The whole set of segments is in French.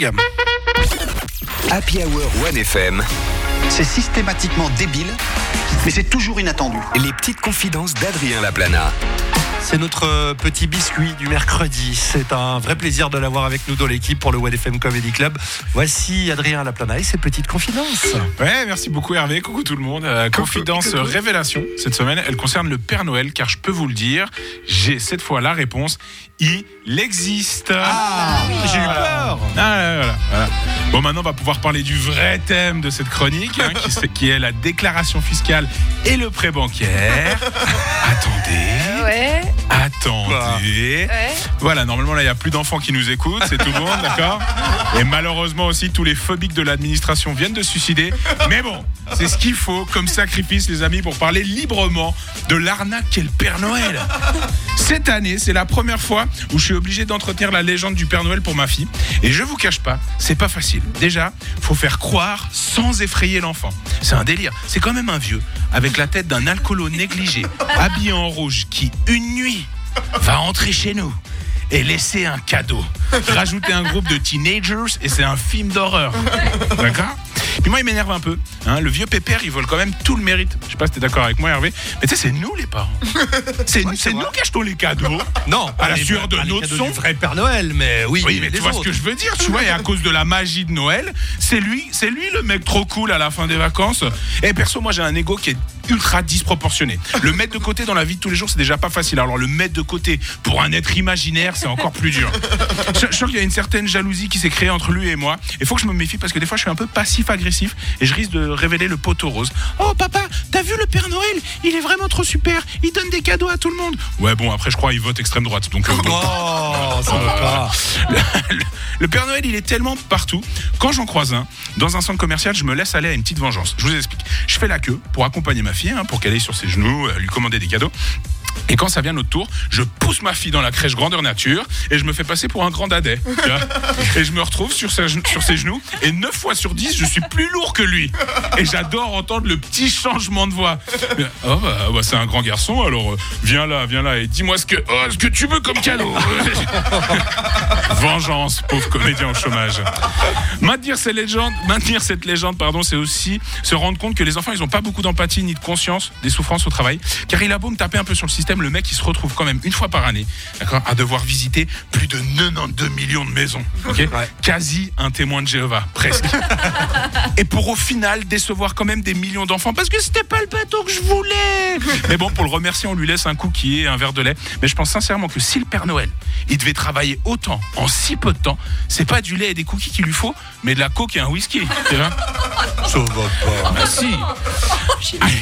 Morning. Happy Hour 1FM, C'est systématiquement débile, mais c'est toujours inattendu. les petites confidences d'Adrien Laplana. C'est notre euh, petit biscuit du mercredi. C'est un vrai plaisir de l'avoir avec nous dans l'équipe pour le FM Comedy Club. Voici Adrien Laplana et ses petites confidences. Ouais, merci beaucoup Hervé. Coucou tout le monde. Euh, confidence révélation cette semaine, elle concerne le Père Noël, car je peux vous le dire, j'ai cette fois la réponse. Il existe. Ah, j'ai eu peur. Ah, voilà, voilà, voilà. Bon, maintenant, on va pouvoir parler du vrai thème de cette chronique, hein, qui est la déclaration fiscale et le prêt bancaire. Attendez, Ouais, attendez. Ouais. Voilà, normalement là, il n'y a plus d'enfants qui nous écoutent, c'est tout le monde, d'accord Et malheureusement aussi, tous les phobiques de l'administration viennent de suicider. Mais bon, c'est ce qu'il faut comme sacrifice, les amis, pour parler librement de l'arnaque qu'est le Père Noël. Cette année, c'est la première fois où je suis obligé d'entretenir la légende du Père Noël pour ma fille. Et je vous cache pas, c'est pas facile. Déjà, faut faire croire sans effrayer l'enfant. C'est un délire. C'est quand même un vieux, avec la tête d'un alcoolo négligé, habillé en rouge, qui, une nuit, va entrer chez nous et laisser un cadeau. Rajouter un groupe de teenagers et c'est un film d'horreur. D'accord? Puis moi, il m'énerve un peu. hein. le vieux pépère, il vole quand même tout le mérite. Je sais pas si t'es d'accord avec moi, Hervé. Mais tu sais, c'est nous les parents. C'est nous qui achetons les cadeaux. Non, À la sueur de pas les notre son. vrai Père Noël, mais oui. Oui, mais tu vois ce que je veux dire, tu vois, et à cause de la magie de Noël, c'est lui, c'est lui le mec trop cool à la fin des vacances. Et perso, moi j'ai un ego qui est ultra disproportionné. Le mettre de côté dans la vie de tous les jours, c'est déjà pas facile. Alors le mettre de côté pour un être imaginaire, c'est encore plus dur. Je, je sens qu'il y a une certaine jalousie qui s'est créée entre lui et moi. Il faut que je me méfie parce que des fois je suis un peu et je risque de révéler le poteau rose. Oh papa, t'as vu le Père Noël? Il est vraiment trop super. Il donne des cadeaux à tout le monde. Ouais bon, après je crois il vote extrême droite. Donc euh, bon. Oh, ça va pas. Le, le- le Père Noël, il est tellement partout. Quand j'en croise un, dans un centre commercial, je me laisse aller à une petite vengeance. Je vous explique. Je fais la queue pour accompagner ma fille, hein, pour qu'elle aille sur ses genoux, euh, lui commander des cadeaux. Et quand ça vient notre tour, je pousse ma fille dans la crèche grandeur nature et je me fais passer pour un grand dadais. et je me retrouve sur, ses genoux et 9 fois sur 10, je suis plus lourd que lui. Et j'adore entendre le petit changement de voix. Oh bah, c'est un grand garçon, alors euh, viens là, viens là et dis-moi ce que, oh, ce que tu veux comme cadeau. Vengeance, pauvre comédien au chômage. Maintenir cette légende, maintenir cette légende, pardon, c'est aussi se rendre compte que les enfants, ils n'ont pas beaucoup d'empathie ni de conscience des souffrances au travail. Car il a beau me taper un peu sur le système, le mec, il se retrouve quand même une fois par année, d'accord, à devoir visiter plus de 92 millions de maisons. Quasi un témoin de Jéhovah, presque. Et pour au final décevoir quand même des millions d'enfants parce que c'était pas le bateau que je voulais. Mais bon, pour le remercier, on lui laisse un cookie et un verre de lait. Mais je pense sincèrement que si le Père Noël, il devait travailler autant en si peu de temps, c'est pas du lait et des cookies qu'il lui faut, mais de la coke et un whisky. Ça va pas. Ah, si. Allez.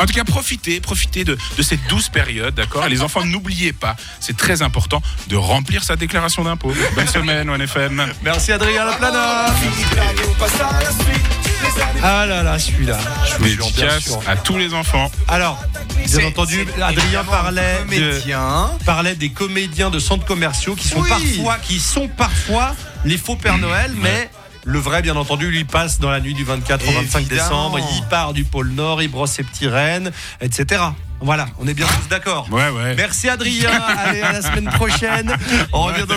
En tout cas, profitez, profitez de, de cette douce période, d'accord? Et les enfants, n'oubliez pas, c'est très important de remplir sa déclaration d'impôt. Bonne semaine, ONFM. Merci Adrien Laplana. Ah là là, celui-là. Je bien Dédicace sûr. à tous les enfants. Alors, bien entendu, Adrien parlait de, comédien. parlait des comédiens de centres commerciaux qui sont Oui. parfois, qui sont parfois les faux Père Noël, mais le vrai, bien entendu, lui passe dans la nuit du 24 au 25 Évidemment. décembre. Il part du pôle Nord, il brosse ses petits rennes, etc. Voilà, on est bien tous d'accord. Ouais, ouais. Merci Adrien. Allez, à la semaine prochaine. On revient dans